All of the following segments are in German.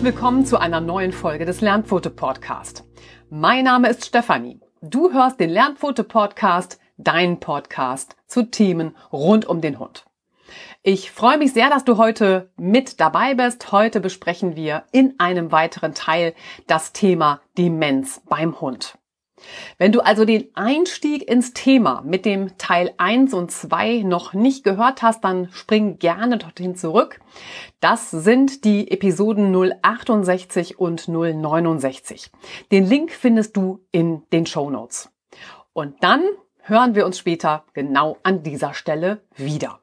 Herzlich willkommen zu einer neuen Folge des Lernpfote Podcast. Mein Name ist Stefanie. Du hörst den Lernpfote Podcast, dein Podcast zu Themen rund um den Hund. Ich freue mich sehr, dass du heute mit dabei bist. Heute besprechen wir in einem weiteren Teil das Thema Demenz beim Hund. Wenn du also den Einstieg ins Thema mit dem Teil 1 und 2 noch nicht gehört hast, dann spring gerne dorthin zurück. Das sind die Episoden 068 und 069. Den Link findest du in den Show Notes. Und dann hören wir uns später genau an dieser Stelle wieder.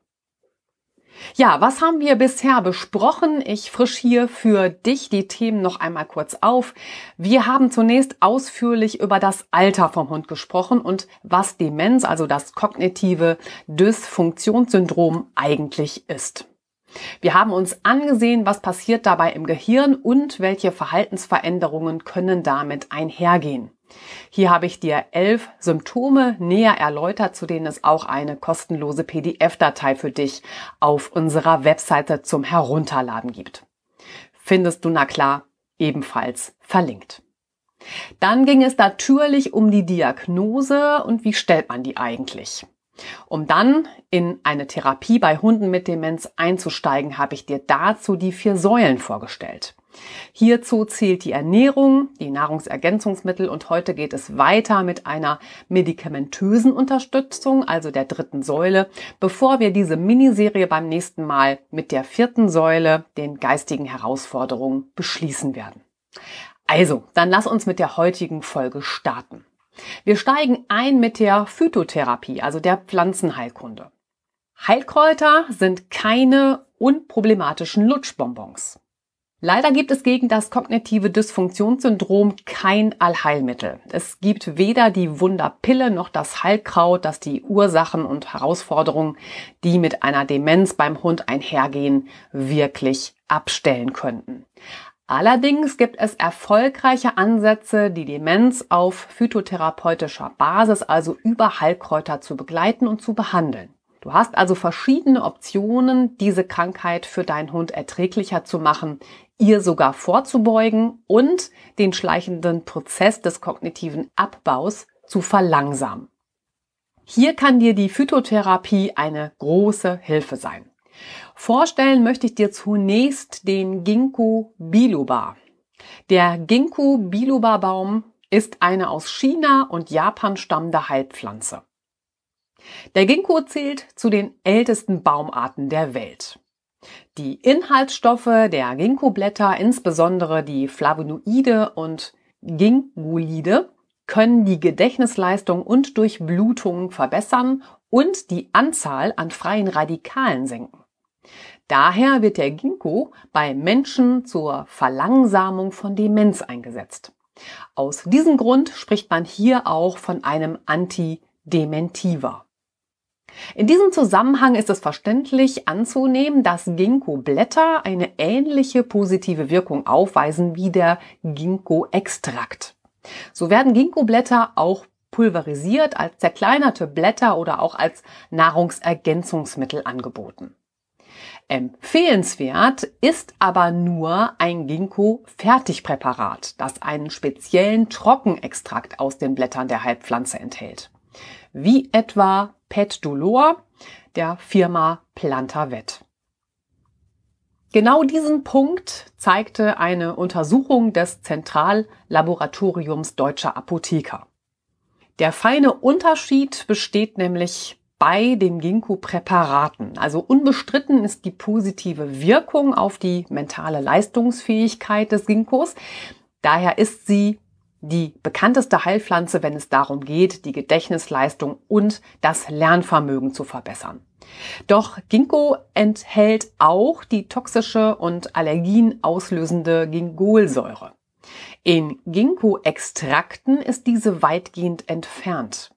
Ja, was haben wir bisher besprochen? Ich frisch hier für dich die Themen noch einmal kurz auf. Wir haben zunächst ausführlich über das Alter vom Hund gesprochen und was Demenz, also das kognitive Dysfunktionssyndrom eigentlich ist. Wir haben uns angesehen, was passiert dabei im Gehirn und welche Verhaltensveränderungen können damit einhergehen. Hier habe ich dir elf Symptome näher erläutert, zu denen es auch eine kostenlose PDF-Datei für dich auf unserer Webseite zum Herunterladen gibt. Findest du na klar ebenfalls verlinkt. Dann ging es natürlich um die Diagnose und wie stellt man die eigentlich. Um dann in eine Therapie bei Hunden mit Demenz einzusteigen, habe ich dir dazu die vier Säulen vorgestellt. Hierzu zählt die Ernährung, die Nahrungsergänzungsmittel und heute geht es weiter mit einer medikamentösen Unterstützung, also der dritten Säule, bevor wir diese Miniserie beim nächsten Mal mit der vierten Säule, den geistigen Herausforderungen, beschließen werden. Also, dann lass uns mit der heutigen Folge starten. Wir steigen ein mit der Phytotherapie, also der Pflanzenheilkunde. Heilkräuter sind keine unproblematischen Lutschbonbons. Leider gibt es gegen das kognitive Dysfunktionssyndrom kein Allheilmittel. Es gibt weder die Wunderpille noch das Heilkraut, das die Ursachen und Herausforderungen, die mit einer Demenz beim Hund einhergehen, wirklich abstellen könnten. Allerdings gibt es erfolgreiche Ansätze, die Demenz auf phytotherapeutischer Basis, also über Heilkräuter zu begleiten und zu behandeln. Du hast also verschiedene Optionen, diese Krankheit für deinen Hund erträglicher zu machen, ihr sogar vorzubeugen und den schleichenden Prozess des kognitiven Abbaus zu verlangsamen. Hier kann dir die Phytotherapie eine große Hilfe sein. Vorstellen möchte ich dir zunächst den Ginkgo biloba. Der Ginkgo biloba Baum ist eine aus China und Japan stammende Heilpflanze. Der Ginkgo zählt zu den ältesten Baumarten der Welt. Die Inhaltsstoffe der Ginkgo-Blätter, insbesondere die Flavonoide und Ginkgolide, können die Gedächtnisleistung und Durchblutung verbessern und die Anzahl an freien Radikalen senken. Daher wird der Ginkgo bei Menschen zur Verlangsamung von Demenz eingesetzt. Aus diesem Grund spricht man hier auch von einem Antidementiver. In diesem Zusammenhang ist es verständlich anzunehmen, dass Ginkgo-Blätter eine ähnliche positive Wirkung aufweisen wie der Ginkgo-Extrakt. So werden Ginkgo-Blätter auch pulverisiert, als zerkleinerte Blätter oder auch als Nahrungsergänzungsmittel angeboten. Empfehlenswert ist aber nur ein Ginkgo-Fertigpräparat, das einen speziellen Trockenextrakt aus den Blättern der Heilpflanze enthält wie etwa Pet Dolor der Firma Plantavet. Genau diesen Punkt zeigte eine Untersuchung des Zentrallaboratoriums Deutscher Apotheker. Der feine Unterschied besteht nämlich bei den Ginkgo-Präparaten. Also unbestritten ist die positive Wirkung auf die mentale Leistungsfähigkeit des Ginkgos. Daher ist sie die bekannteste Heilpflanze, wenn es darum geht, die Gedächtnisleistung und das Lernvermögen zu verbessern. Doch Ginkgo enthält auch die toxische und Allergien auslösende Gingolsäure. In Ginkgo-Extrakten ist diese weitgehend entfernt.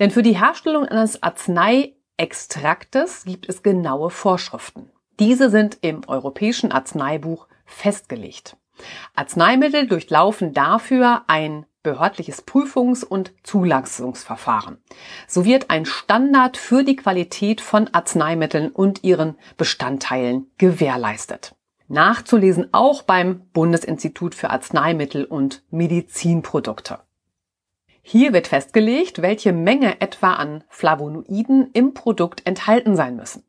Denn für die Herstellung eines Arzneiextraktes gibt es genaue Vorschriften. Diese sind im Europäischen Arzneibuch festgelegt. Arzneimittel durchlaufen dafür ein behördliches Prüfungs- und Zulassungsverfahren. So wird ein Standard für die Qualität von Arzneimitteln und ihren Bestandteilen gewährleistet. Nachzulesen auch beim Bundesinstitut für Arzneimittel und Medizinprodukte. Hier wird festgelegt, welche Menge etwa an Flavonoiden im Produkt enthalten sein müssen.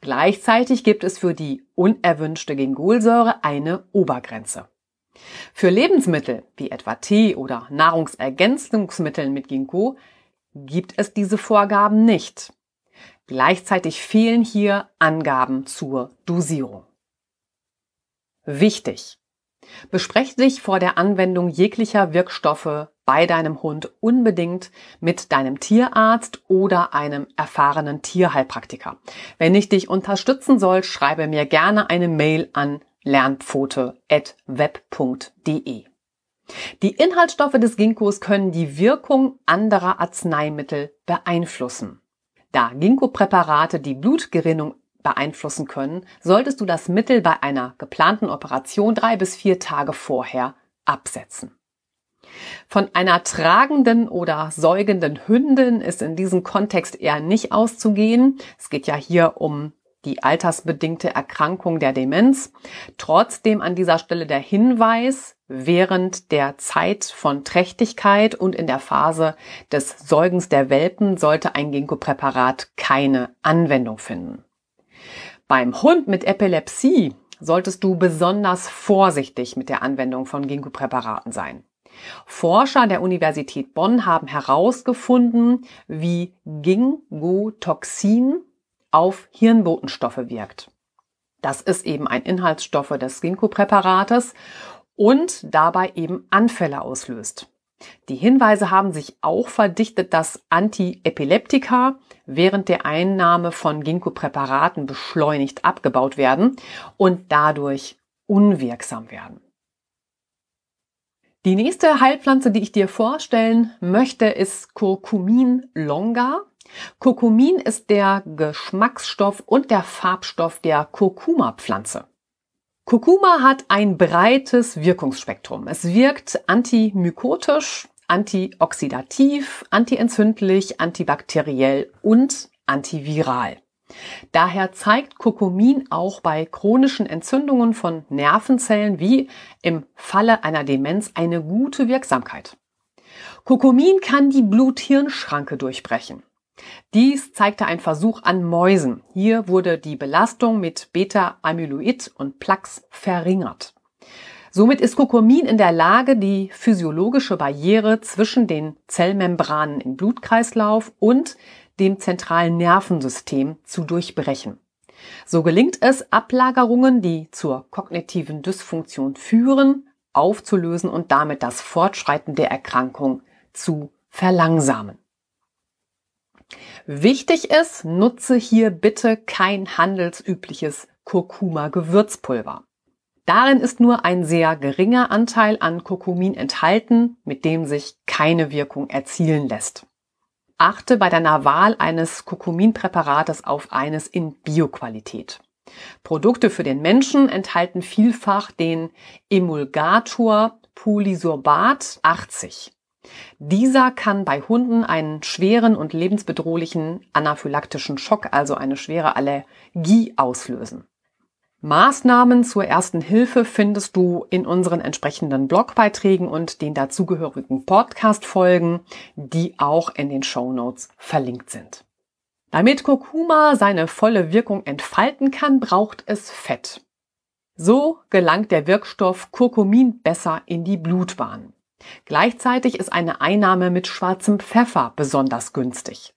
Gleichzeitig gibt es für die unerwünschte Gingolsäure eine Obergrenze. Für Lebensmittel wie etwa Tee oder Nahrungsergänzungsmittel mit Ginkgo gibt es diese Vorgaben nicht. Gleichzeitig fehlen hier Angaben zur Dosierung. Wichtig. Bespreche dich vor der Anwendung jeglicher Wirkstoffe bei deinem Hund unbedingt mit deinem Tierarzt oder einem erfahrenen Tierheilpraktiker. Wenn ich dich unterstützen soll, schreibe mir gerne eine Mail an lernpfote.web.de. Die Inhaltsstoffe des Ginkgos können die Wirkung anderer Arzneimittel beeinflussen. Da Ginkgo-Präparate die Blutgerinnung beeinflussen können, solltest du das Mittel bei einer geplanten Operation drei bis vier Tage vorher absetzen. Von einer tragenden oder säugenden Hündin ist in diesem Kontext eher nicht auszugehen. Es geht ja hier um die altersbedingte Erkrankung der Demenz. Trotzdem an dieser Stelle der Hinweis, während der Zeit von Trächtigkeit und in der Phase des Säugens der Welpen sollte ein Ginkgo-Präparat keine Anwendung finden. Beim Hund mit Epilepsie solltest du besonders vorsichtig mit der Anwendung von Ginkgo-Präparaten sein. Forscher der Universität Bonn haben herausgefunden, wie Ginkgo-Toxin auf Hirnbotenstoffe wirkt. Das ist eben ein Inhaltsstoff des Ginkgo-Präparates und dabei eben Anfälle auslöst. Die Hinweise haben sich auch verdichtet, dass Antiepileptika während der Einnahme von Ginkgo-Präparaten beschleunigt abgebaut werden und dadurch unwirksam werden. Die nächste Heilpflanze, die ich dir vorstellen möchte, ist Curcumin longa. Curcumin ist der Geschmacksstoff und der Farbstoff der Kurkuma-Pflanze. Kurkuma hat ein breites Wirkungsspektrum. Es wirkt antimykotisch, antioxidativ, antientzündlich, antibakteriell und antiviral. Daher zeigt Kurkumin auch bei chronischen Entzündungen von Nervenzellen wie im Falle einer Demenz eine gute Wirksamkeit. Kurkumin kann die Blut-Hirn-Schranke durchbrechen. Dies zeigte ein Versuch an Mäusen. Hier wurde die Belastung mit Beta-Amyloid und Plaques verringert. Somit ist Kurkumin in der Lage, die physiologische Barriere zwischen den Zellmembranen im Blutkreislauf und dem zentralen Nervensystem zu durchbrechen. So gelingt es, Ablagerungen, die zur kognitiven Dysfunktion führen, aufzulösen und damit das Fortschreiten der Erkrankung zu verlangsamen. Wichtig ist, nutze hier bitte kein handelsübliches Kurkuma-Gewürzpulver. Darin ist nur ein sehr geringer Anteil an Kurkumin enthalten, mit dem sich keine Wirkung erzielen lässt. Achte bei deiner Wahl eines Kurkuminpräparates auf eines in Bioqualität. Produkte für den Menschen enthalten vielfach den Emulgator Polysorbat 80. Dieser kann bei Hunden einen schweren und lebensbedrohlichen anaphylaktischen Schock, also eine schwere Allergie auslösen. Maßnahmen zur ersten Hilfe findest du in unseren entsprechenden Blogbeiträgen und den dazugehörigen Podcast-Folgen, die auch in den Show Notes verlinkt sind. Damit Kurkuma seine volle Wirkung entfalten kann, braucht es Fett. So gelangt der Wirkstoff Kurkumin besser in die Blutbahn. Gleichzeitig ist eine Einnahme mit schwarzem Pfeffer besonders günstig.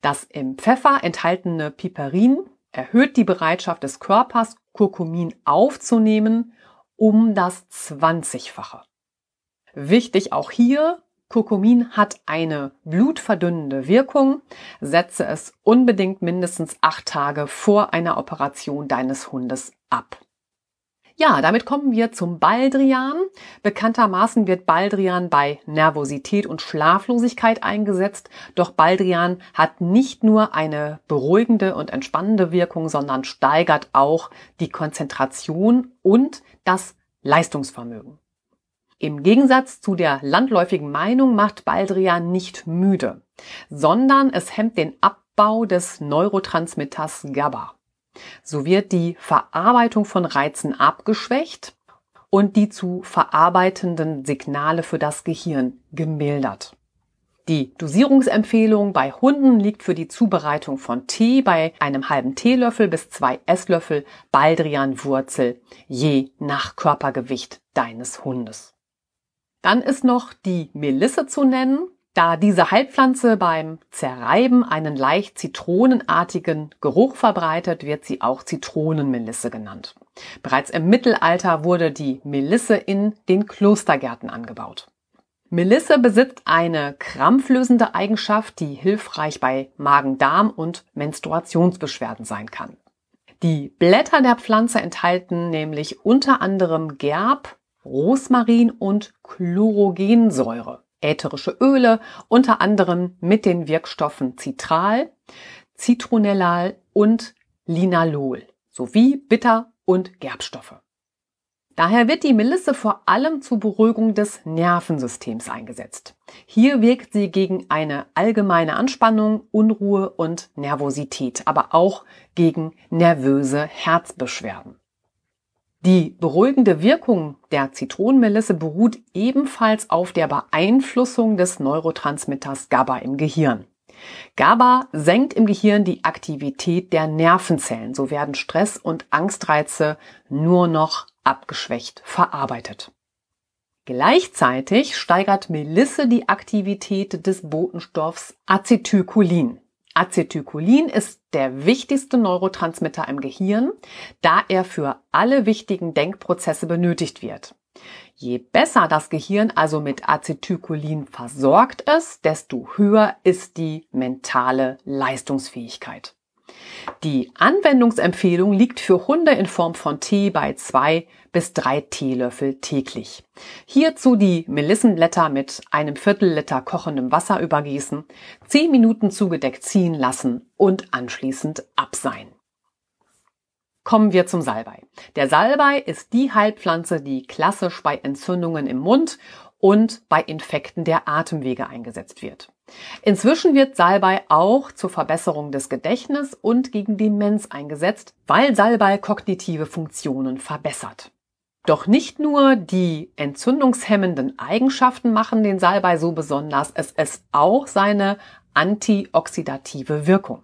Das im Pfeffer enthaltene Piperin erhöht die Bereitschaft des Körpers, Kurkumin aufzunehmen, um das 20-fache. Wichtig auch hier, Kurkumin hat eine blutverdünnende Wirkung. Setze es unbedingt mindestens acht Tage vor einer Operation deines Hundes ab. Ja, damit kommen wir zum Baldrian. Bekanntermaßen wird Baldrian bei Nervosität und Schlaflosigkeit eingesetzt. Doch Baldrian hat nicht nur eine beruhigende und entspannende Wirkung, sondern steigert auch die Konzentration und das Leistungsvermögen. Im Gegensatz zu der landläufigen Meinung macht Baldrian nicht müde, sondern es hemmt den Abbau des Neurotransmitters GABA. So wird die Verarbeitung von Reizen abgeschwächt und die zu verarbeitenden Signale für das Gehirn gemildert. Die Dosierungsempfehlung bei Hunden liegt für die Zubereitung von Tee bei einem halben Teelöffel bis zwei Esslöffel Baldrianwurzel je nach Körpergewicht deines Hundes. Dann ist noch die Melisse zu nennen. Da diese Heilpflanze beim Zerreiben einen leicht zitronenartigen Geruch verbreitet, wird sie auch Zitronenmelisse genannt. Bereits im Mittelalter wurde die Melisse in den Klostergärten angebaut. Melisse besitzt eine krampflösende Eigenschaft, die hilfreich bei Magen-Darm und Menstruationsbeschwerden sein kann. Die Blätter der Pflanze enthalten nämlich unter anderem Gerb, Rosmarin und Chlorogensäure ätherische Öle, unter anderem mit den Wirkstoffen Citral, Citronellal und Linalol sowie Bitter- und Gerbstoffe. Daher wird die Melisse vor allem zur Beruhigung des Nervensystems eingesetzt. Hier wirkt sie gegen eine allgemeine Anspannung, Unruhe und Nervosität, aber auch gegen nervöse Herzbeschwerden. Die beruhigende Wirkung der Zitronenmelisse beruht ebenfalls auf der Beeinflussung des Neurotransmitters GABA im Gehirn. GABA senkt im Gehirn die Aktivität der Nervenzellen. So werden Stress- und Angstreize nur noch abgeschwächt verarbeitet. Gleichzeitig steigert Melisse die Aktivität des Botenstoffs Acetylcholin. Acetylcholin ist der wichtigste Neurotransmitter im Gehirn, da er für alle wichtigen Denkprozesse benötigt wird. Je besser das Gehirn also mit Acetylcholin versorgt ist, desto höher ist die mentale Leistungsfähigkeit. Die Anwendungsempfehlung liegt für Hunde in Form von Tee bei zwei bis drei Teelöffel täglich. Hierzu die Melissenblätter mit einem Viertel Liter kochendem Wasser übergießen, zehn Minuten zugedeckt ziehen lassen und anschließend abseihen. Kommen wir zum Salbei. Der Salbei ist die Heilpflanze, die klassisch bei Entzündungen im Mund und bei Infekten der Atemwege eingesetzt wird. Inzwischen wird Salbei auch zur Verbesserung des Gedächtnisses und gegen Demenz eingesetzt, weil Salbei kognitive Funktionen verbessert. Doch nicht nur die entzündungshemmenden Eigenschaften machen den Salbei so besonders, es ist auch seine antioxidative Wirkung.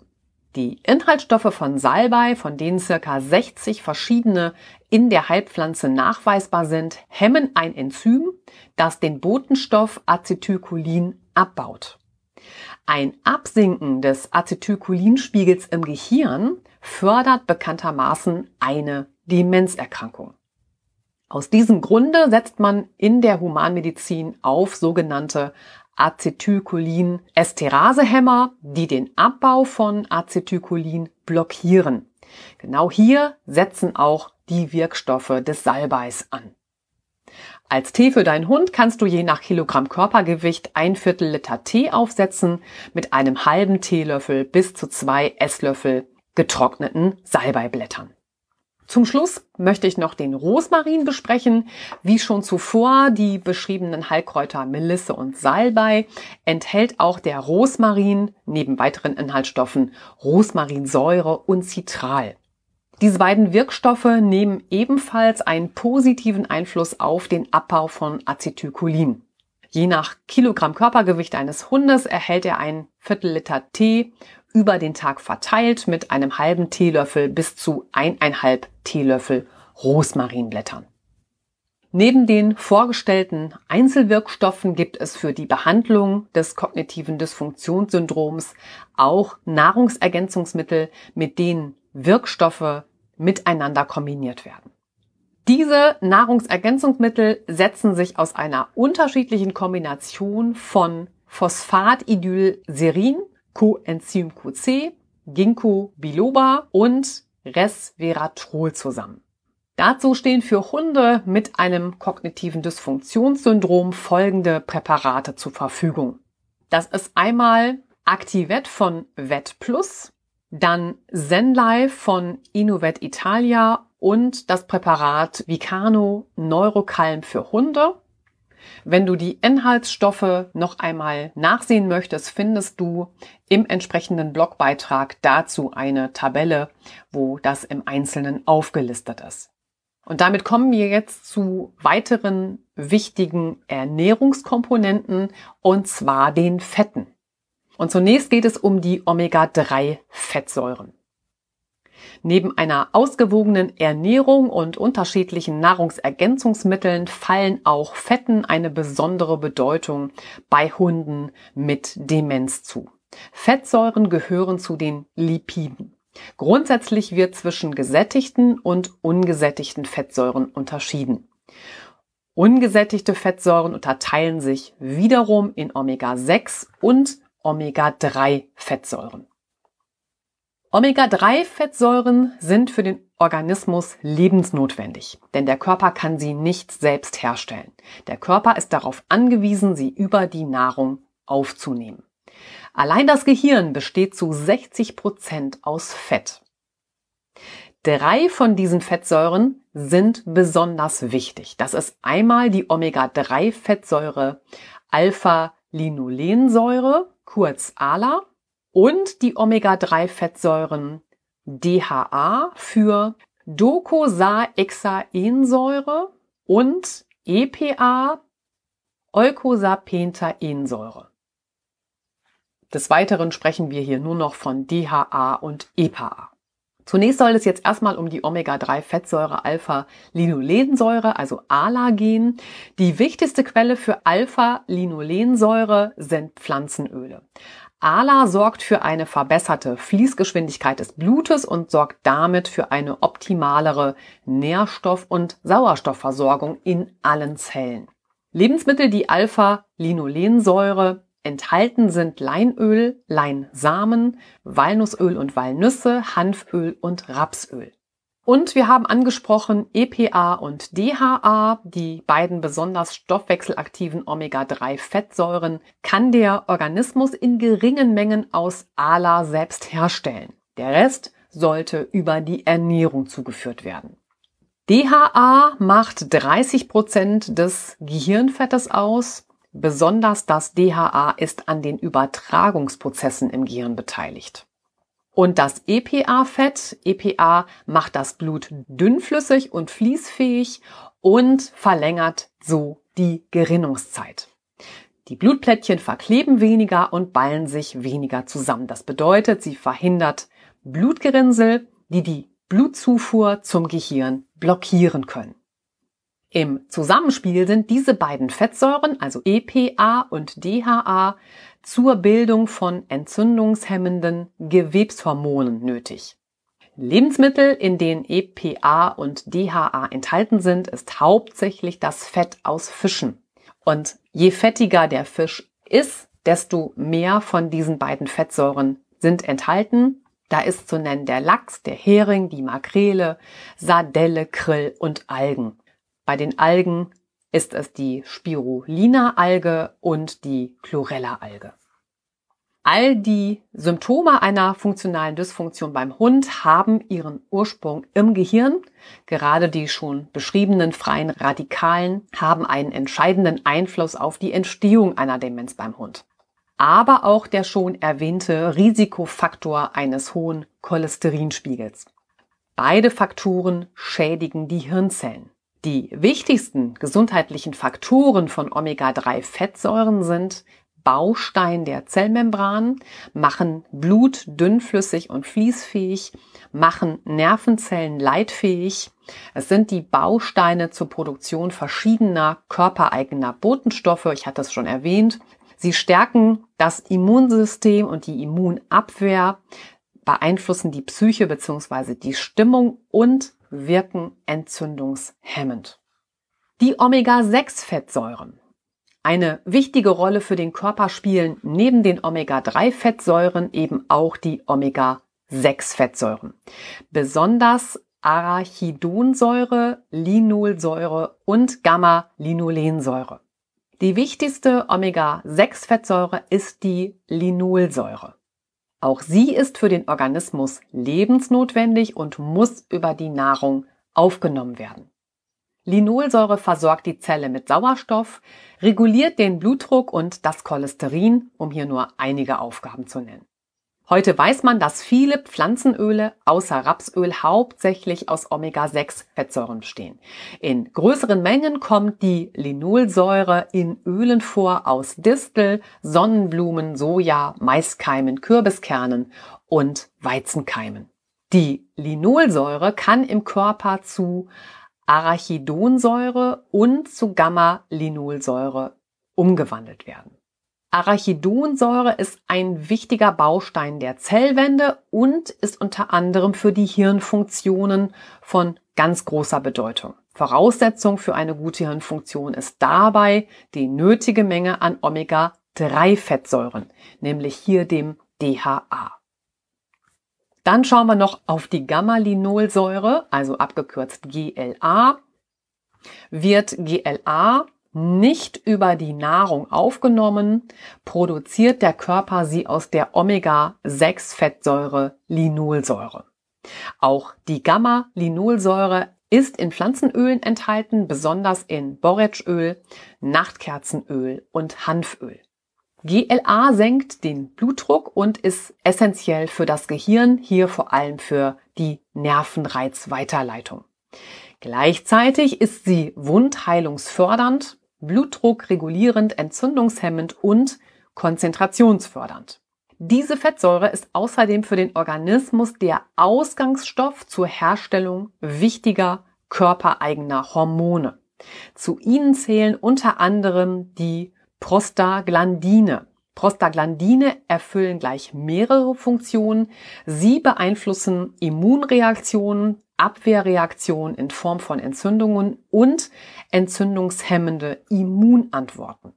Die Inhaltsstoffe von Salbei, von denen circa 60 verschiedene in der Heilpflanze nachweisbar sind, hemmen ein Enzym, das den Botenstoff Acetylcholin abbaut. Ein Absinken des Acetylcholinspiegels im Gehirn fördert bekanntermaßen eine Demenzerkrankung. Aus diesem Grunde setzt man in der Humanmedizin auf sogenannte Acetylcholin-Esterasehämmer, die den Abbau von Acetylcholin blockieren. Genau hier setzen auch die Wirkstoffe des Salbeis an. Als Tee für deinen Hund kannst du je nach Kilogramm Körpergewicht ein Viertel Liter Tee aufsetzen mit einem halben Teelöffel bis zu zwei Esslöffel getrockneten Salbeiblättern. Zum Schluss möchte ich noch den Rosmarin besprechen. Wie schon zuvor die beschriebenen Heilkräuter Melisse und Salbei enthält auch der Rosmarin neben weiteren Inhaltsstoffen Rosmarinsäure und Citral. Diese beiden Wirkstoffe nehmen ebenfalls einen positiven Einfluss auf den Abbau von Acetylcholin. Je nach Kilogramm Körpergewicht eines Hundes erhält er ein Viertel Liter Tee über den Tag verteilt mit einem halben Teelöffel bis zu eineinhalb Teelöffel Rosmarinblättern. Neben den vorgestellten Einzelwirkstoffen gibt es für die Behandlung des kognitiven Dysfunktionssyndroms auch Nahrungsergänzungsmittel, mit denen Wirkstoffe miteinander kombiniert werden. Diese Nahrungsergänzungsmittel setzen sich aus einer unterschiedlichen Kombination von Phosphatidylserin Coenzym QC, Ginkgo biloba und Resveratrol zusammen. Dazu stehen für Hunde mit einem kognitiven Dysfunktionssyndrom folgende Präparate zur Verfügung. Das ist einmal Activet von Vet Plus, dann Zenlife von Innovet Italia und das Präparat Vicano Neurocalm für Hunde. Wenn du die Inhaltsstoffe noch einmal nachsehen möchtest, findest du im entsprechenden Blogbeitrag dazu eine Tabelle, wo das im Einzelnen aufgelistet ist. Und damit kommen wir jetzt zu weiteren wichtigen Ernährungskomponenten und zwar den Fetten. Und zunächst geht es um die Omega-3-Fettsäuren. Neben einer ausgewogenen Ernährung und unterschiedlichen Nahrungsergänzungsmitteln fallen auch Fetten eine besondere Bedeutung bei Hunden mit Demenz zu. Fettsäuren gehören zu den Lipiden. Grundsätzlich wird zwischen gesättigten und ungesättigten Fettsäuren unterschieden. Ungesättigte Fettsäuren unterteilen sich wiederum in Omega-6 und Omega-3-Fettsäuren. Omega-3-Fettsäuren sind für den Organismus lebensnotwendig, denn der Körper kann sie nicht selbst herstellen. Der Körper ist darauf angewiesen, sie über die Nahrung aufzunehmen. Allein das Gehirn besteht zu 60 Prozent aus Fett. Drei von diesen Fettsäuren sind besonders wichtig. Das ist einmal die Omega-3-Fettsäure Alpha-Linolensäure, kurz ALA, und die Omega-3-Fettsäuren DHA für Docosahexaensäure und EPA, Eukosapentaensäure. Des Weiteren sprechen wir hier nur noch von DHA und EPA. Zunächst soll es jetzt erstmal um die Omega-3-Fettsäure Alpha-Linolensäure, also ALA gehen. Die wichtigste Quelle für Alpha-Linolensäure sind Pflanzenöle. ALA sorgt für eine verbesserte Fließgeschwindigkeit des Blutes und sorgt damit für eine optimalere Nährstoff- und Sauerstoffversorgung in allen Zellen. Lebensmittel, die Alpha-Linolensäure enthalten, sind Leinöl, Leinsamen, Walnussöl und Walnüsse, Hanföl und Rapsöl. Und wir haben angesprochen EPA und DHA, die beiden besonders stoffwechselaktiven Omega-3-Fettsäuren, kann der Organismus in geringen Mengen aus ALA selbst herstellen. Der Rest sollte über die Ernährung zugeführt werden. DHA macht 30 Prozent des Gehirnfettes aus. Besonders das DHA ist an den Übertragungsprozessen im Gehirn beteiligt. Und das EPA-Fett, EPA macht das Blut dünnflüssig und fließfähig und verlängert so die Gerinnungszeit. Die Blutplättchen verkleben weniger und ballen sich weniger zusammen. Das bedeutet, sie verhindert Blutgerinnsel, die die Blutzufuhr zum Gehirn blockieren können. Im Zusammenspiel sind diese beiden Fettsäuren, also EPA und DHA, zur Bildung von entzündungshemmenden Gewebshormonen nötig. Lebensmittel, in denen EPA und DHA enthalten sind, ist hauptsächlich das Fett aus Fischen. Und je fettiger der Fisch ist, desto mehr von diesen beiden Fettsäuren sind enthalten. Da ist zu nennen der Lachs, der Hering, die Makrele, Sardelle, Krill und Algen. Bei den Algen ist es die Spirulina-Alge und die Chlorella-Alge. All die Symptome einer funktionalen Dysfunktion beim Hund haben ihren Ursprung im Gehirn. Gerade die schon beschriebenen freien Radikalen haben einen entscheidenden Einfluss auf die Entstehung einer Demenz beim Hund. Aber auch der schon erwähnte Risikofaktor eines hohen Cholesterinspiegels. Beide Faktoren schädigen die Hirnzellen. Die wichtigsten gesundheitlichen Faktoren von Omega-3-Fettsäuren sind Baustein der Zellmembran, machen Blut dünnflüssig und fließfähig, machen Nervenzellen leitfähig. Es sind die Bausteine zur Produktion verschiedener körpereigener Botenstoffe. Ich hatte es schon erwähnt. Sie stärken das Immunsystem und die Immunabwehr, beeinflussen die Psyche bzw. die Stimmung und wirken entzündungshemmend. Die Omega-6-Fettsäuren eine wichtige Rolle für den Körper spielen neben den Omega-3-Fettsäuren eben auch die Omega-6-Fettsäuren. Besonders Arachidonsäure, Linolsäure und Gamma-Linolensäure. Die wichtigste Omega-6-Fettsäure ist die Linolsäure. Auch sie ist für den Organismus lebensnotwendig und muss über die Nahrung aufgenommen werden. Linolsäure versorgt die Zelle mit Sauerstoff, reguliert den Blutdruck und das Cholesterin, um hier nur einige Aufgaben zu nennen. Heute weiß man, dass viele Pflanzenöle außer Rapsöl hauptsächlich aus Omega-6-Fettsäuren bestehen. In größeren Mengen kommt die Linolsäure in Ölen vor aus Distel, Sonnenblumen, Soja, Maiskeimen, Kürbiskernen und Weizenkeimen. Die Linolsäure kann im Körper zu Arachidonsäure und zu Gamma-Linolsäure umgewandelt werden. Arachidonsäure ist ein wichtiger Baustein der Zellwände und ist unter anderem für die Hirnfunktionen von ganz großer Bedeutung. Voraussetzung für eine gute Hirnfunktion ist dabei die nötige Menge an Omega-3-Fettsäuren, nämlich hier dem DHA. Dann schauen wir noch auf die Gamma-Linolsäure, also abgekürzt GLA. Wird GLA nicht über die Nahrung aufgenommen, produziert der Körper sie aus der Omega-6-Fettsäure Linolsäure. Auch die Gamma-Linolsäure ist in Pflanzenölen enthalten, besonders in Borretschöl, Nachtkerzenöl und Hanföl. GLA senkt den Blutdruck und ist essentiell für das Gehirn, hier vor allem für die Nervenreizweiterleitung. Gleichzeitig ist sie wundheilungsfördernd, blutdruckregulierend, entzündungshemmend und konzentrationsfördernd. Diese Fettsäure ist außerdem für den Organismus der Ausgangsstoff zur Herstellung wichtiger körpereigener Hormone. Zu ihnen zählen unter anderem die Prostaglandine. Prostaglandine erfüllen gleich mehrere Funktionen. Sie beeinflussen Immunreaktionen, Abwehrreaktionen in Form von Entzündungen und entzündungshemmende Immunantworten.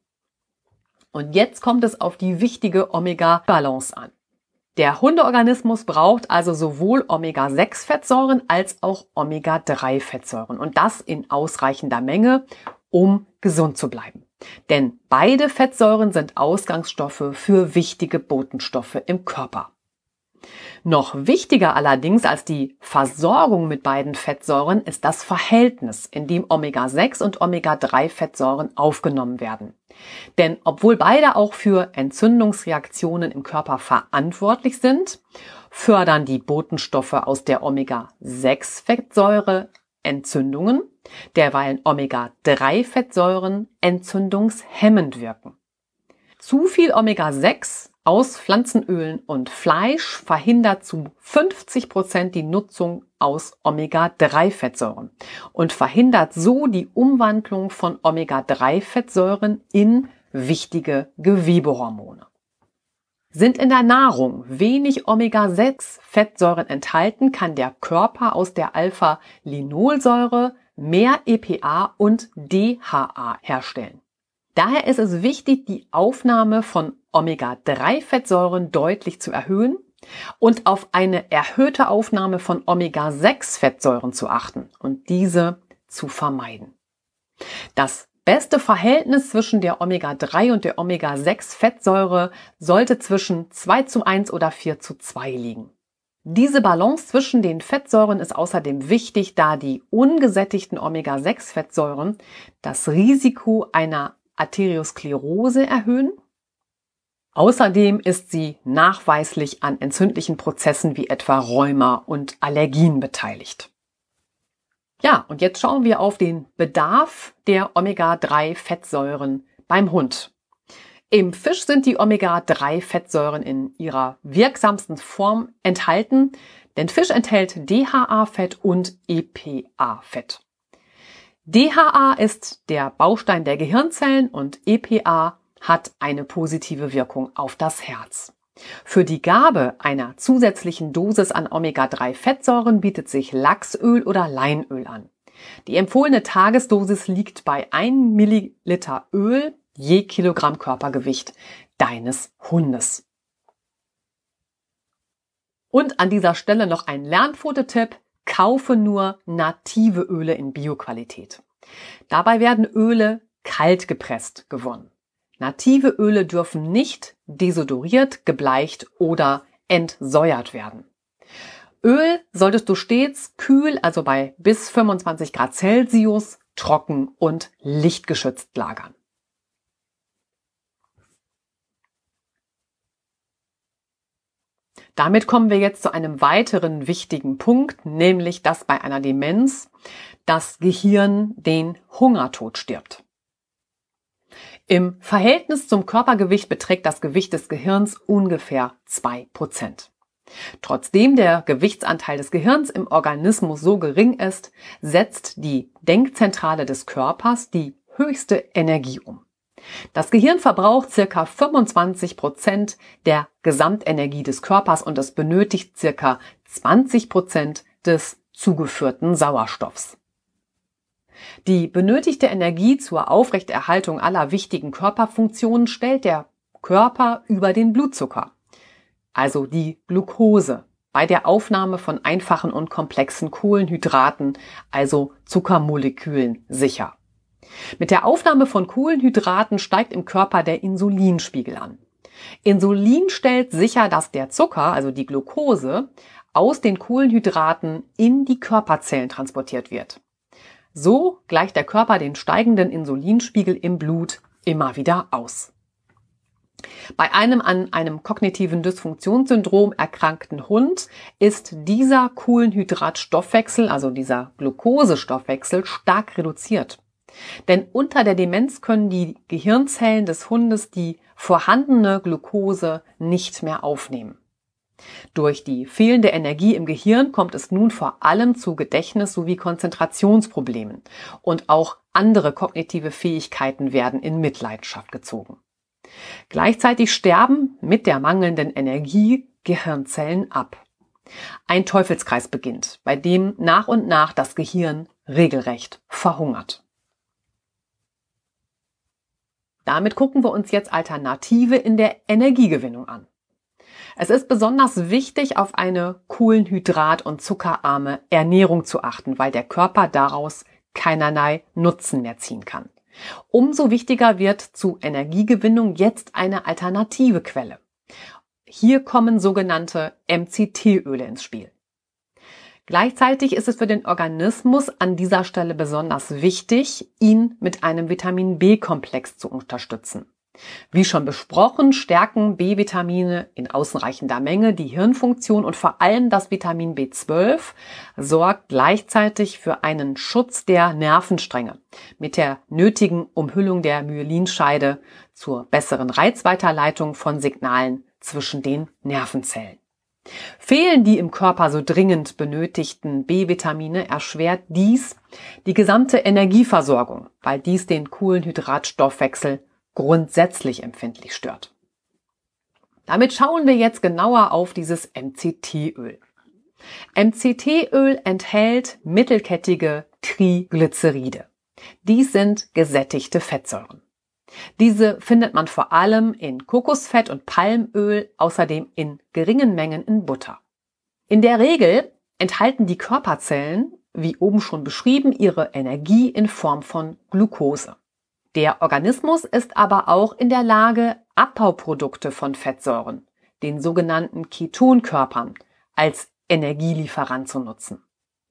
Und jetzt kommt es auf die wichtige Omega-Balance an. Der Hundeorganismus braucht also sowohl Omega-6-Fettsäuren als auch Omega-3-Fettsäuren und das in ausreichender Menge, um gesund zu bleiben. Denn beide Fettsäuren sind Ausgangsstoffe für wichtige Botenstoffe im Körper. Noch wichtiger allerdings als die Versorgung mit beiden Fettsäuren ist das Verhältnis, in dem Omega-6 und Omega-3-Fettsäuren aufgenommen werden. Denn obwohl beide auch für Entzündungsreaktionen im Körper verantwortlich sind, fördern die Botenstoffe aus der Omega-6-Fettsäure Entzündungen, derweilen Omega-3-Fettsäuren entzündungshemmend wirken. Zu viel Omega-6 aus Pflanzenölen und Fleisch verhindert zu 50 Prozent die Nutzung aus Omega-3-Fettsäuren und verhindert so die Umwandlung von Omega-3-Fettsäuren in wichtige Gewebehormone. Sind in der Nahrung wenig Omega-6-Fettsäuren enthalten, kann der Körper aus der Alpha-Linolsäure mehr EPA und DHA herstellen. Daher ist es wichtig, die Aufnahme von Omega-3-Fettsäuren deutlich zu erhöhen und auf eine erhöhte Aufnahme von Omega-6-Fettsäuren zu achten und diese zu vermeiden. Das beste Verhältnis zwischen der Omega-3 und der Omega-6-Fettsäure sollte zwischen 2 zu 1 oder 4 zu 2 liegen. Diese Balance zwischen den Fettsäuren ist außerdem wichtig, da die ungesättigten Omega-6-Fettsäuren das Risiko einer Arteriosklerose erhöhen. Außerdem ist sie nachweislich an entzündlichen Prozessen wie etwa Rheuma und Allergien beteiligt. Ja, und jetzt schauen wir auf den Bedarf der Omega-3-Fettsäuren beim Hund. Im Fisch sind die Omega-3-Fettsäuren in ihrer wirksamsten Form enthalten, denn Fisch enthält DHA-Fett und EPA-Fett. DHA ist der Baustein der Gehirnzellen und EPA hat eine positive Wirkung auf das Herz. Für die Gabe einer zusätzlichen Dosis an Omega-3-Fettsäuren bietet sich Lachsöl oder Leinöl an. Die empfohlene Tagesdosis liegt bei 1 Milliliter Öl je Kilogramm Körpergewicht deines Hundes. Und an dieser Stelle noch ein Lernfototipp. Kaufe nur native Öle in Bioqualität. Dabei werden Öle kalt gepresst gewonnen. Native Öle dürfen nicht desodoriert, gebleicht oder entsäuert werden. Öl solltest du stets kühl, also bei bis 25 Grad Celsius, trocken und lichtgeschützt lagern. Damit kommen wir jetzt zu einem weiteren wichtigen Punkt, nämlich dass bei einer Demenz das Gehirn den Hungertod stirbt. Im Verhältnis zum Körpergewicht beträgt das Gewicht des Gehirns ungefähr zwei Prozent. Trotzdem der Gewichtsanteil des Gehirns im Organismus so gering ist, setzt die Denkzentrale des Körpers die höchste Energie um. Das Gehirn verbraucht circa 25 Prozent der Gesamtenergie des Körpers und es benötigt circa 20 Prozent des zugeführten Sauerstoffs. Die benötigte Energie zur Aufrechterhaltung aller wichtigen Körperfunktionen stellt der Körper über den Blutzucker, also die Glucose, bei der Aufnahme von einfachen und komplexen Kohlenhydraten, also Zuckermolekülen, sicher. Mit der Aufnahme von Kohlenhydraten steigt im Körper der Insulinspiegel an. Insulin stellt sicher, dass der Zucker, also die Glucose, aus den Kohlenhydraten in die Körperzellen transportiert wird. So gleicht der Körper den steigenden Insulinspiegel im Blut immer wieder aus. Bei einem an einem kognitiven Dysfunktionssyndrom erkrankten Hund ist dieser Kohlenhydratstoffwechsel, also dieser Glukosestoffwechsel, stark reduziert. Denn unter der Demenz können die Gehirnzellen des Hundes die vorhandene Glucose nicht mehr aufnehmen. Durch die fehlende Energie im Gehirn kommt es nun vor allem zu Gedächtnis- sowie Konzentrationsproblemen und auch andere kognitive Fähigkeiten werden in Mitleidenschaft gezogen. Gleichzeitig sterben mit der mangelnden Energie Gehirnzellen ab. Ein Teufelskreis beginnt, bei dem nach und nach das Gehirn regelrecht verhungert. Damit gucken wir uns jetzt Alternative in der Energiegewinnung an. Es ist besonders wichtig, auf eine kohlenhydrat- und zuckerarme Ernährung zu achten, weil der Körper daraus keinerlei Nutzen mehr ziehen kann. Umso wichtiger wird zu Energiegewinnung jetzt eine alternative Quelle. Hier kommen sogenannte MCT-Öle ins Spiel. Gleichzeitig ist es für den Organismus an dieser Stelle besonders wichtig, ihn mit einem Vitamin B-Komplex zu unterstützen. Wie schon besprochen, stärken B-Vitamine in ausreichender Menge die Hirnfunktion und vor allem das Vitamin B12 sorgt gleichzeitig für einen Schutz der Nervenstränge mit der nötigen Umhüllung der Myelinscheide zur besseren Reizweiterleitung von Signalen zwischen den Nervenzellen. Fehlen die im Körper so dringend benötigten B-Vitamine, erschwert dies die gesamte Energieversorgung, weil dies den Kohlenhydratstoffwechsel grundsätzlich empfindlich stört. Damit schauen wir jetzt genauer auf dieses MCT-Öl. MCT-Öl enthält mittelkettige Triglyceride. Dies sind gesättigte Fettsäuren. Diese findet man vor allem in Kokosfett und Palmöl, außerdem in geringen Mengen in Butter. In der Regel enthalten die Körperzellen, wie oben schon beschrieben, ihre Energie in Form von Glucose. Der Organismus ist aber auch in der Lage, Abbauprodukte von Fettsäuren, den sogenannten Ketonkörpern, als Energielieferant zu nutzen.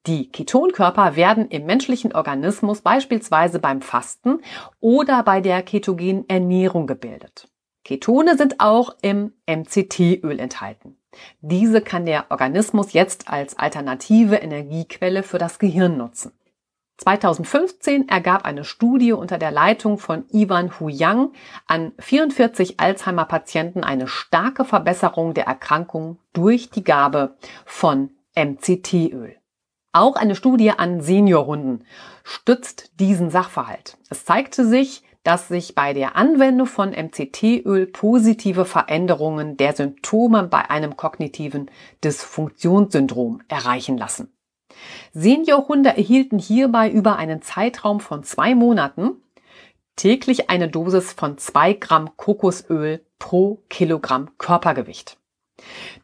Die Ketonkörper werden im menschlichen Organismus beispielsweise beim Fasten oder bei der ketogenen Ernährung gebildet. Ketone sind auch im MCT-Öl enthalten. Diese kann der Organismus jetzt als alternative Energiequelle für das Gehirn nutzen. 2015 ergab eine Studie unter der Leitung von Ivan Huyang an 44 Alzheimer-Patienten eine starke Verbesserung der Erkrankung durch die Gabe von MCT-Öl. Auch eine Studie an Seniorhunden stützt diesen Sachverhalt. Es zeigte sich, dass sich bei der Anwendung von MCT-Öl positive Veränderungen der Symptome bei einem kognitiven Dysfunktionssyndrom erreichen lassen. Seniorhunde erhielten hierbei über einen Zeitraum von zwei Monaten täglich eine Dosis von zwei Gramm Kokosöl pro Kilogramm Körpergewicht.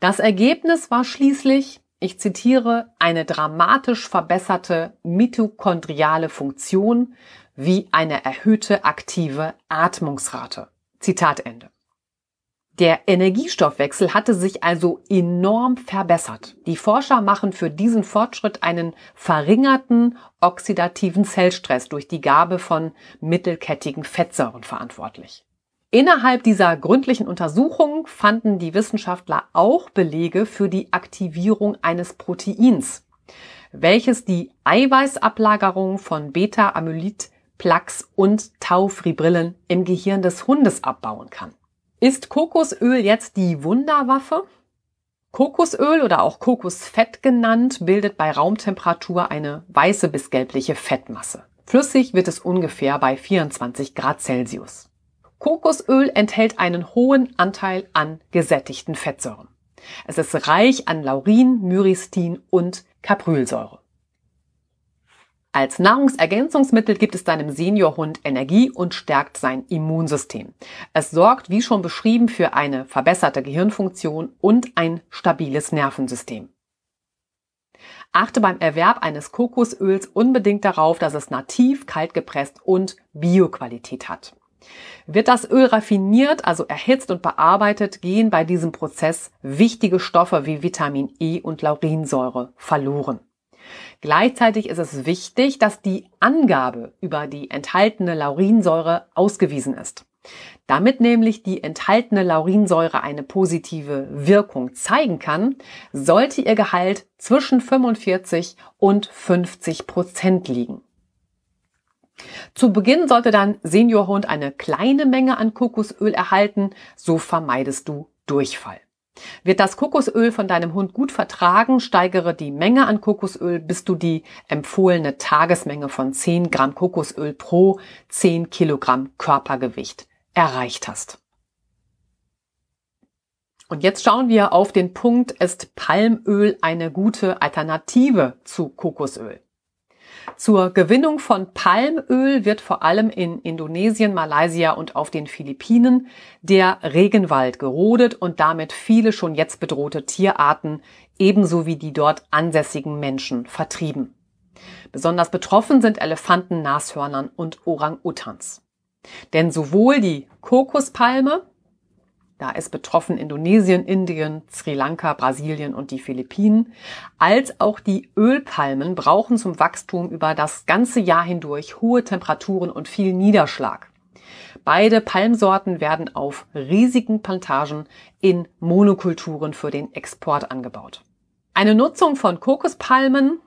Das Ergebnis war schließlich ich zitiere, eine dramatisch verbesserte mitochondriale Funktion wie eine erhöhte aktive Atmungsrate. Zitat Ende. Der Energiestoffwechsel hatte sich also enorm verbessert. Die Forscher machen für diesen Fortschritt einen verringerten oxidativen Zellstress durch die Gabe von mittelkettigen Fettsäuren verantwortlich. Innerhalb dieser gründlichen Untersuchung fanden die Wissenschaftler auch Belege für die Aktivierung eines Proteins, welches die Eiweißablagerung von Beta-Amyloid, Plaques und Taufibrillen im Gehirn des Hundes abbauen kann. Ist Kokosöl jetzt die Wunderwaffe? Kokosöl oder auch Kokosfett genannt bildet bei Raumtemperatur eine weiße bis gelbliche Fettmasse. Flüssig wird es ungefähr bei 24 Grad Celsius. Kokosöl enthält einen hohen Anteil an gesättigten Fettsäuren. Es ist reich an Laurin, Myristin und Caprylsäure. Als Nahrungsergänzungsmittel gibt es deinem Seniorhund Energie und stärkt sein Immunsystem. Es sorgt, wie schon beschrieben, für eine verbesserte Gehirnfunktion und ein stabiles Nervensystem. Achte beim Erwerb eines Kokosöls unbedingt darauf, dass es nativ, kalt gepresst und Bioqualität hat. Wird das Öl raffiniert, also erhitzt und bearbeitet, gehen bei diesem Prozess wichtige Stoffe wie Vitamin E und Laurinsäure verloren. Gleichzeitig ist es wichtig, dass die Angabe über die enthaltene Laurinsäure ausgewiesen ist. Damit nämlich die enthaltene Laurinsäure eine positive Wirkung zeigen kann, sollte ihr Gehalt zwischen 45 und 50 Prozent liegen. Zu Beginn sollte dein Seniorhund eine kleine Menge an Kokosöl erhalten, so vermeidest du Durchfall. Wird das Kokosöl von deinem Hund gut vertragen, steigere die Menge an Kokosöl, bis du die empfohlene Tagesmenge von 10 Gramm Kokosöl pro 10 Kilogramm Körpergewicht erreicht hast. Und jetzt schauen wir auf den Punkt, ist Palmöl eine gute Alternative zu Kokosöl? Zur Gewinnung von Palmöl wird vor allem in Indonesien, Malaysia und auf den Philippinen der Regenwald gerodet und damit viele schon jetzt bedrohte Tierarten ebenso wie die dort ansässigen Menschen vertrieben. Besonders betroffen sind Elefanten, Nashörnern und Orang-Utans. Denn sowohl die Kokospalme, da ist betroffen Indonesien, Indien, Sri Lanka, Brasilien und die Philippinen. Als auch die Ölpalmen brauchen zum Wachstum über das ganze Jahr hindurch hohe Temperaturen und viel Niederschlag. Beide Palmsorten werden auf riesigen Plantagen in Monokulturen für den Export angebaut. Eine Nutzung von Kokospalmen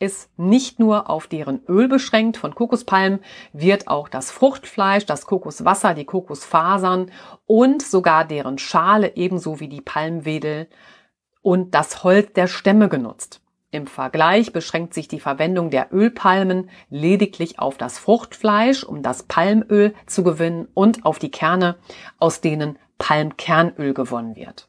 ist nicht nur auf deren Öl beschränkt. Von Kokospalmen wird auch das Fruchtfleisch, das Kokoswasser, die Kokosfasern und sogar deren Schale ebenso wie die Palmwedel und das Holz der Stämme genutzt. Im Vergleich beschränkt sich die Verwendung der Ölpalmen lediglich auf das Fruchtfleisch, um das Palmöl zu gewinnen und auf die Kerne, aus denen Palmkernöl gewonnen wird.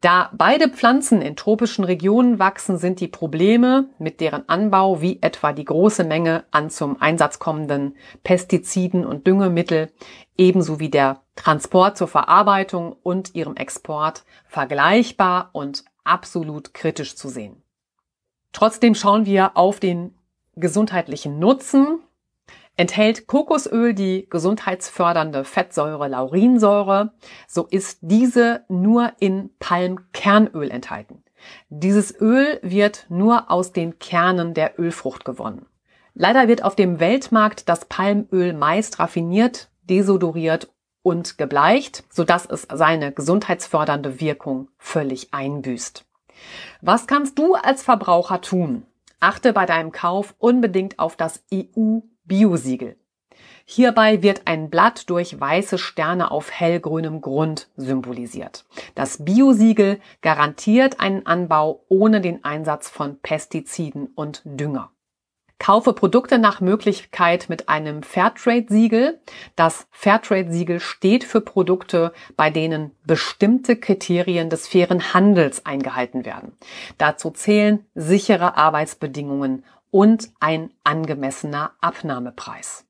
Da beide Pflanzen in tropischen Regionen wachsen, sind die Probleme mit deren Anbau wie etwa die große Menge an zum Einsatz kommenden Pestiziden und Düngemittel ebenso wie der Transport zur Verarbeitung und ihrem Export vergleichbar und absolut kritisch zu sehen. Trotzdem schauen wir auf den gesundheitlichen Nutzen Enthält Kokosöl die gesundheitsfördernde Fettsäure Laurinsäure, so ist diese nur in Palmkernöl enthalten. Dieses Öl wird nur aus den Kernen der Ölfrucht gewonnen. Leider wird auf dem Weltmarkt das Palmöl meist raffiniert, desodoriert und gebleicht, sodass es seine gesundheitsfördernde Wirkung völlig einbüßt. Was kannst du als Verbraucher tun? Achte bei deinem Kauf unbedingt auf das EU Biosiegel. Hierbei wird ein Blatt durch weiße Sterne auf hellgrünem Grund symbolisiert. Das Biosiegel garantiert einen Anbau ohne den Einsatz von Pestiziden und Dünger. Kaufe Produkte nach Möglichkeit mit einem Fairtrade-Siegel. Das Fairtrade-Siegel steht für Produkte, bei denen bestimmte Kriterien des fairen Handels eingehalten werden. Dazu zählen sichere Arbeitsbedingungen und ein angemessener Abnahmepreis.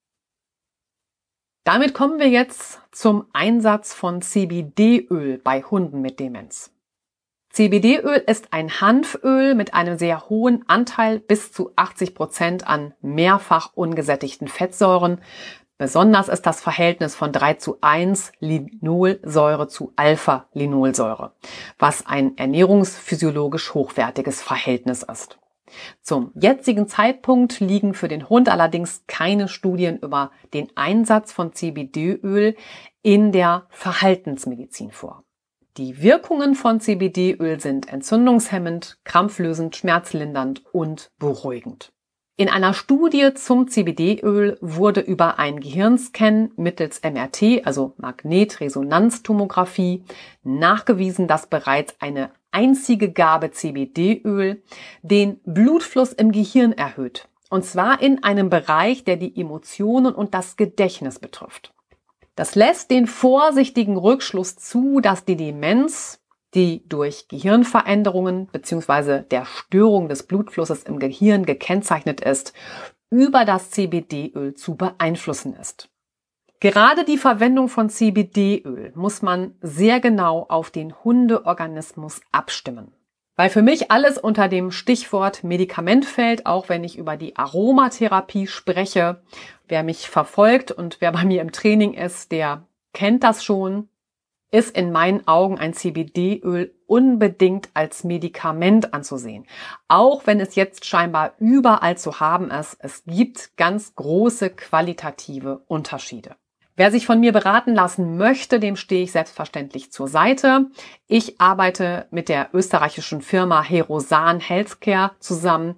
Damit kommen wir jetzt zum Einsatz von CBD-Öl bei Hunden mit Demenz. CBD-Öl ist ein Hanföl mit einem sehr hohen Anteil bis zu 80 Prozent an mehrfach ungesättigten Fettsäuren, Besonders ist das Verhältnis von 3 zu 1 Linolsäure zu Alpha-Linolsäure, was ein ernährungsphysiologisch hochwertiges Verhältnis ist. Zum jetzigen Zeitpunkt liegen für den Hund allerdings keine Studien über den Einsatz von CBD-Öl in der Verhaltensmedizin vor. Die Wirkungen von CBD-Öl sind entzündungshemmend, krampflösend, schmerzlindernd und beruhigend. In einer Studie zum CBD-Öl wurde über einen Gehirnscan mittels MRT, also Magnetresonanztomographie, nachgewiesen, dass bereits eine einzige Gabe CBD-Öl den Blutfluss im Gehirn erhöht. Und zwar in einem Bereich, der die Emotionen und das Gedächtnis betrifft. Das lässt den vorsichtigen Rückschluss zu, dass die Demenz die durch Gehirnveränderungen bzw. der Störung des Blutflusses im Gehirn gekennzeichnet ist, über das CBD-Öl zu beeinflussen ist. Gerade die Verwendung von CBD-Öl muss man sehr genau auf den Hundeorganismus abstimmen. Weil für mich alles unter dem Stichwort Medikament fällt, auch wenn ich über die Aromatherapie spreche. Wer mich verfolgt und wer bei mir im Training ist, der kennt das schon ist in meinen Augen ein CBD-Öl unbedingt als Medikament anzusehen. Auch wenn es jetzt scheinbar überall zu haben ist, es gibt ganz große qualitative Unterschiede. Wer sich von mir beraten lassen möchte, dem stehe ich selbstverständlich zur Seite. Ich arbeite mit der österreichischen Firma Herosan Healthcare zusammen,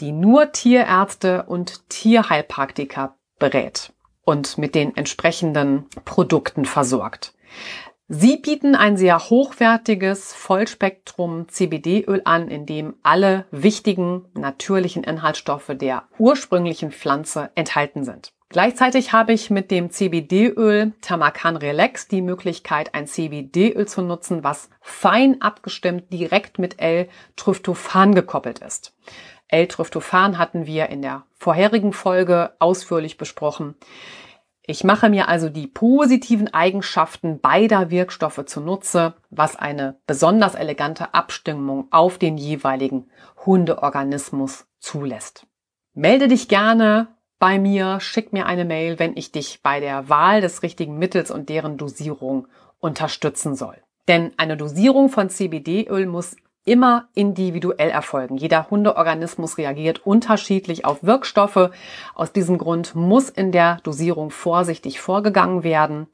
die nur Tierärzte und Tierheilpraktiker berät und mit den entsprechenden Produkten versorgt. Sie bieten ein sehr hochwertiges Vollspektrum CBD-Öl an, in dem alle wichtigen natürlichen Inhaltsstoffe der ursprünglichen Pflanze enthalten sind. Gleichzeitig habe ich mit dem CBD-Öl Tamakan Relax die Möglichkeit, ein CBD-Öl zu nutzen, was fein abgestimmt direkt mit L-Tryptophan gekoppelt ist. L-Tryptophan hatten wir in der vorherigen Folge ausführlich besprochen. Ich mache mir also die positiven Eigenschaften beider Wirkstoffe zunutze, was eine besonders elegante Abstimmung auf den jeweiligen Hundeorganismus zulässt. Melde dich gerne bei mir, schick mir eine Mail, wenn ich dich bei der Wahl des richtigen Mittels und deren Dosierung unterstützen soll. Denn eine Dosierung von CBD-Öl muss immer individuell erfolgen. Jeder Hundeorganismus reagiert unterschiedlich auf Wirkstoffe. Aus diesem Grund muss in der Dosierung vorsichtig vorgegangen werden.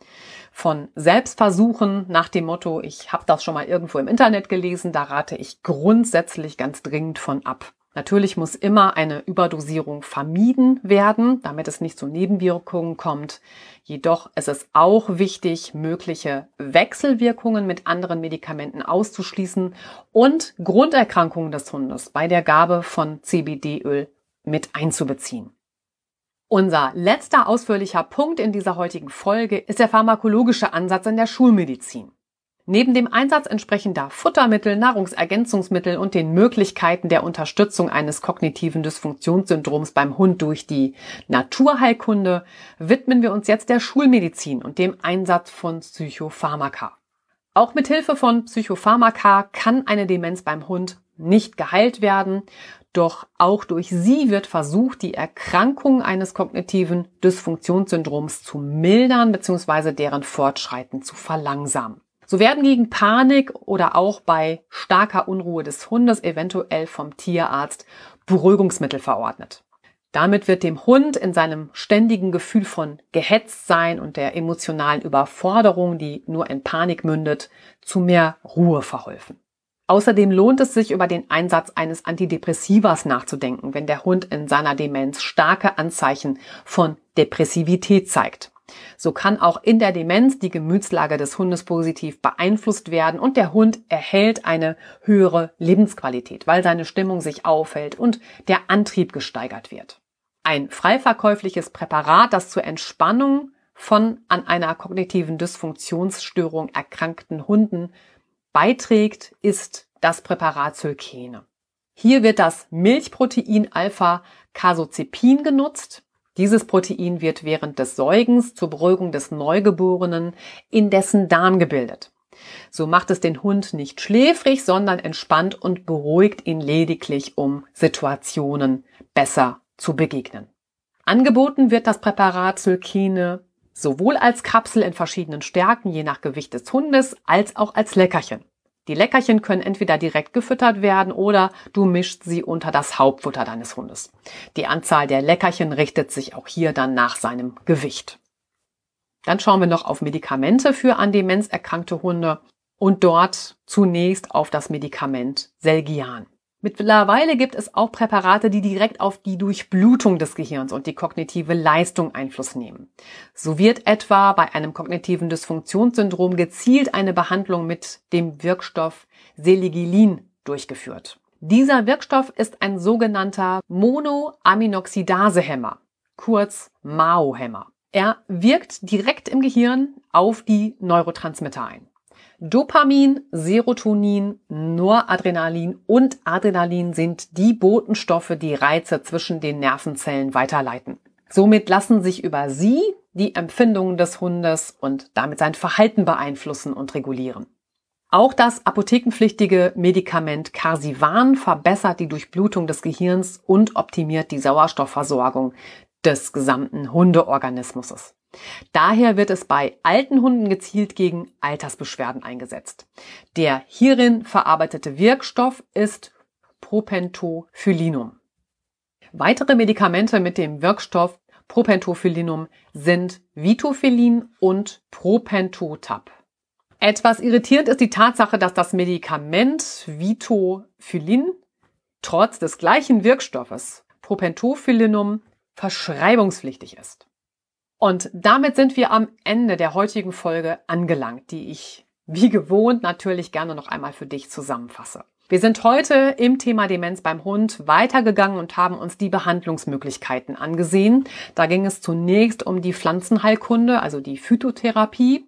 Von Selbstversuchen nach dem Motto, ich habe das schon mal irgendwo im Internet gelesen, da rate ich grundsätzlich ganz dringend von ab. Natürlich muss immer eine Überdosierung vermieden werden, damit es nicht zu Nebenwirkungen kommt. Jedoch ist es auch wichtig, mögliche Wechselwirkungen mit anderen Medikamenten auszuschließen und Grunderkrankungen des Hundes bei der Gabe von CBD-Öl mit einzubeziehen. Unser letzter ausführlicher Punkt in dieser heutigen Folge ist der pharmakologische Ansatz in der Schulmedizin. Neben dem Einsatz entsprechender Futtermittel, Nahrungsergänzungsmittel und den Möglichkeiten der Unterstützung eines kognitiven Dysfunktionssyndroms beim Hund durch die Naturheilkunde widmen wir uns jetzt der Schulmedizin und dem Einsatz von Psychopharmaka. Auch mit Hilfe von Psychopharmaka kann eine Demenz beim Hund nicht geheilt werden, doch auch durch sie wird versucht, die Erkrankung eines kognitiven Dysfunktionssyndroms zu mildern bzw. deren Fortschreiten zu verlangsamen. So werden gegen Panik oder auch bei starker Unruhe des Hundes eventuell vom Tierarzt Beruhigungsmittel verordnet. Damit wird dem Hund in seinem ständigen Gefühl von Gehetztsein und der emotionalen Überforderung, die nur in Panik mündet, zu mehr Ruhe verholfen. Außerdem lohnt es sich, über den Einsatz eines Antidepressivas nachzudenken, wenn der Hund in seiner Demenz starke Anzeichen von Depressivität zeigt. So kann auch in der Demenz die Gemütslage des Hundes positiv beeinflusst werden und der Hund erhält eine höhere Lebensqualität, weil seine Stimmung sich aufhält und der Antrieb gesteigert wird. Ein freiverkäufliches Präparat, das zur Entspannung von an einer kognitiven Dysfunktionsstörung erkrankten Hunden beiträgt, ist das Präparat Zylkene. Hier wird das Milchprotein Alpha-Casozepin genutzt. Dieses Protein wird während des Säugens zur Beruhigung des Neugeborenen in dessen Darm gebildet. So macht es den Hund nicht schläfrig, sondern entspannt und beruhigt ihn lediglich, um Situationen besser zu begegnen. Angeboten wird das Präparat Sylkene sowohl als Kapsel in verschiedenen Stärken, je nach Gewicht des Hundes, als auch als Leckerchen. Die Leckerchen können entweder direkt gefüttert werden oder du mischst sie unter das Hauptfutter deines Hundes. Die Anzahl der Leckerchen richtet sich auch hier dann nach seinem Gewicht. Dann schauen wir noch auf Medikamente für an Demenz erkrankte Hunde und dort zunächst auf das Medikament Selgian. Mittlerweile gibt es auch Präparate, die direkt auf die Durchblutung des Gehirns und die kognitive Leistung Einfluss nehmen. So wird etwa bei einem kognitiven Dysfunktionssyndrom gezielt eine Behandlung mit dem Wirkstoff Seligilin durchgeführt. Dieser Wirkstoff ist ein sogenannter Monoaminoxidasehemmer, kurz MAO-Hämmer. Er wirkt direkt im Gehirn auf die Neurotransmitter ein. Dopamin, Serotonin, Noradrenalin und Adrenalin sind die Botenstoffe, die Reize zwischen den Nervenzellen weiterleiten. Somit lassen sich über sie die Empfindungen des Hundes und damit sein Verhalten beeinflussen und regulieren. Auch das apothekenpflichtige Medikament Carsivan verbessert die Durchblutung des Gehirns und optimiert die Sauerstoffversorgung des gesamten Hundeorganismus. Daher wird es bei alten Hunden gezielt gegen Altersbeschwerden eingesetzt. Der hierin verarbeitete Wirkstoff ist Propentophylinum. Weitere Medikamente mit dem Wirkstoff Propentophylinum sind Vitofilin und Propentotab. Etwas irritierend ist die Tatsache, dass das Medikament Vitofilin trotz des gleichen Wirkstoffes Propentophylinum verschreibungspflichtig ist. Und damit sind wir am Ende der heutigen Folge angelangt, die ich wie gewohnt natürlich gerne noch einmal für dich zusammenfasse. Wir sind heute im Thema Demenz beim Hund weitergegangen und haben uns die Behandlungsmöglichkeiten angesehen. Da ging es zunächst um die Pflanzenheilkunde, also die Phytotherapie.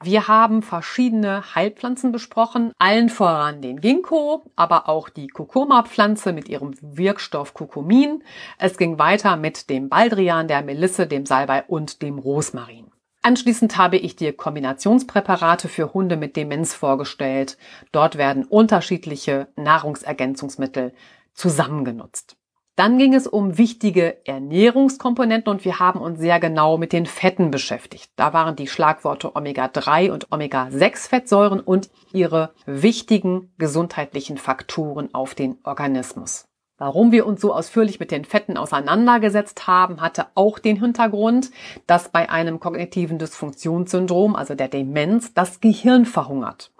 Wir haben verschiedene Heilpflanzen besprochen, allen voran den Ginkgo, aber auch die Kurkuma-Pflanze mit ihrem Wirkstoff Kurkumin. Es ging weiter mit dem Baldrian, der Melisse, dem Salbei und dem Rosmarin. Anschließend habe ich dir Kombinationspräparate für Hunde mit Demenz vorgestellt. Dort werden unterschiedliche Nahrungsergänzungsmittel zusammengenutzt. Dann ging es um wichtige Ernährungskomponenten und wir haben uns sehr genau mit den Fetten beschäftigt. Da waren die Schlagworte Omega-3 und Omega-6-Fettsäuren und ihre wichtigen gesundheitlichen Faktoren auf den Organismus. Warum wir uns so ausführlich mit den Fetten auseinandergesetzt haben, hatte auch den Hintergrund, dass bei einem kognitiven Dysfunktionssyndrom, also der Demenz, das Gehirn verhungert,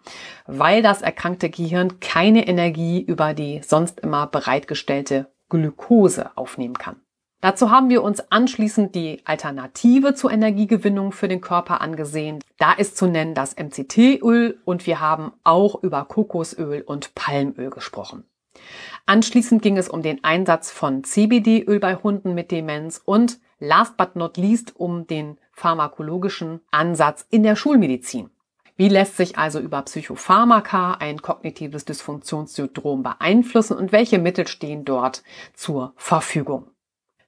weil das erkrankte Gehirn keine Energie über die sonst immer bereitgestellte Glukose aufnehmen kann. Dazu haben wir uns anschließend die Alternative zur Energiegewinnung für den Körper angesehen. Da ist zu nennen das MCT-Öl und wir haben auch über Kokosöl und Palmöl gesprochen. Anschließend ging es um den Einsatz von CBD-Öl bei Hunden mit Demenz und last but not least um den pharmakologischen Ansatz in der Schulmedizin. Wie lässt sich also über Psychopharmaka ein kognitives Dysfunktionssyndrom beeinflussen und welche Mittel stehen dort zur Verfügung?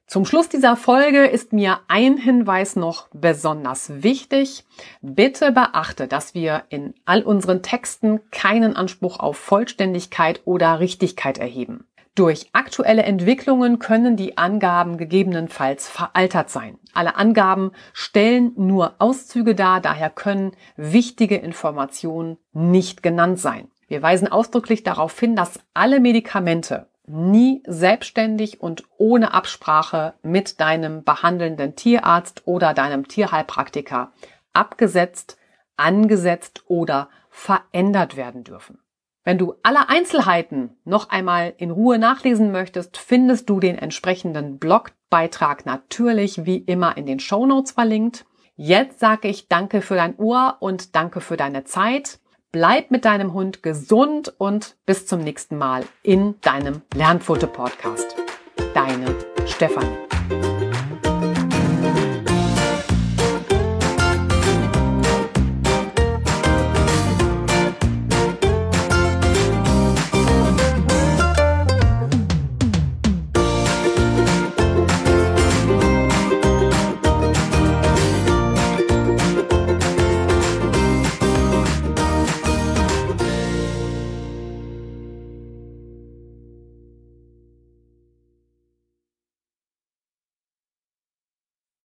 Zum Schluss dieser Folge ist mir ein Hinweis noch besonders wichtig. Bitte beachte, dass wir in all unseren Texten keinen Anspruch auf Vollständigkeit oder Richtigkeit erheben. Durch aktuelle Entwicklungen können die Angaben gegebenenfalls veraltert sein. Alle Angaben stellen nur Auszüge dar, daher können wichtige Informationen nicht genannt sein. Wir weisen ausdrücklich darauf hin, dass alle Medikamente nie selbstständig und ohne Absprache mit deinem behandelnden Tierarzt oder deinem Tierheilpraktiker abgesetzt, angesetzt oder verändert werden dürfen. Wenn du alle Einzelheiten noch einmal in Ruhe nachlesen möchtest, findest du den entsprechenden Blogbeitrag natürlich wie immer in den Show Notes verlinkt. Jetzt sage ich danke für dein Ohr und danke für deine Zeit. Bleib mit deinem Hund gesund und bis zum nächsten Mal in deinem Lernfoto Podcast. Deine Stefanie.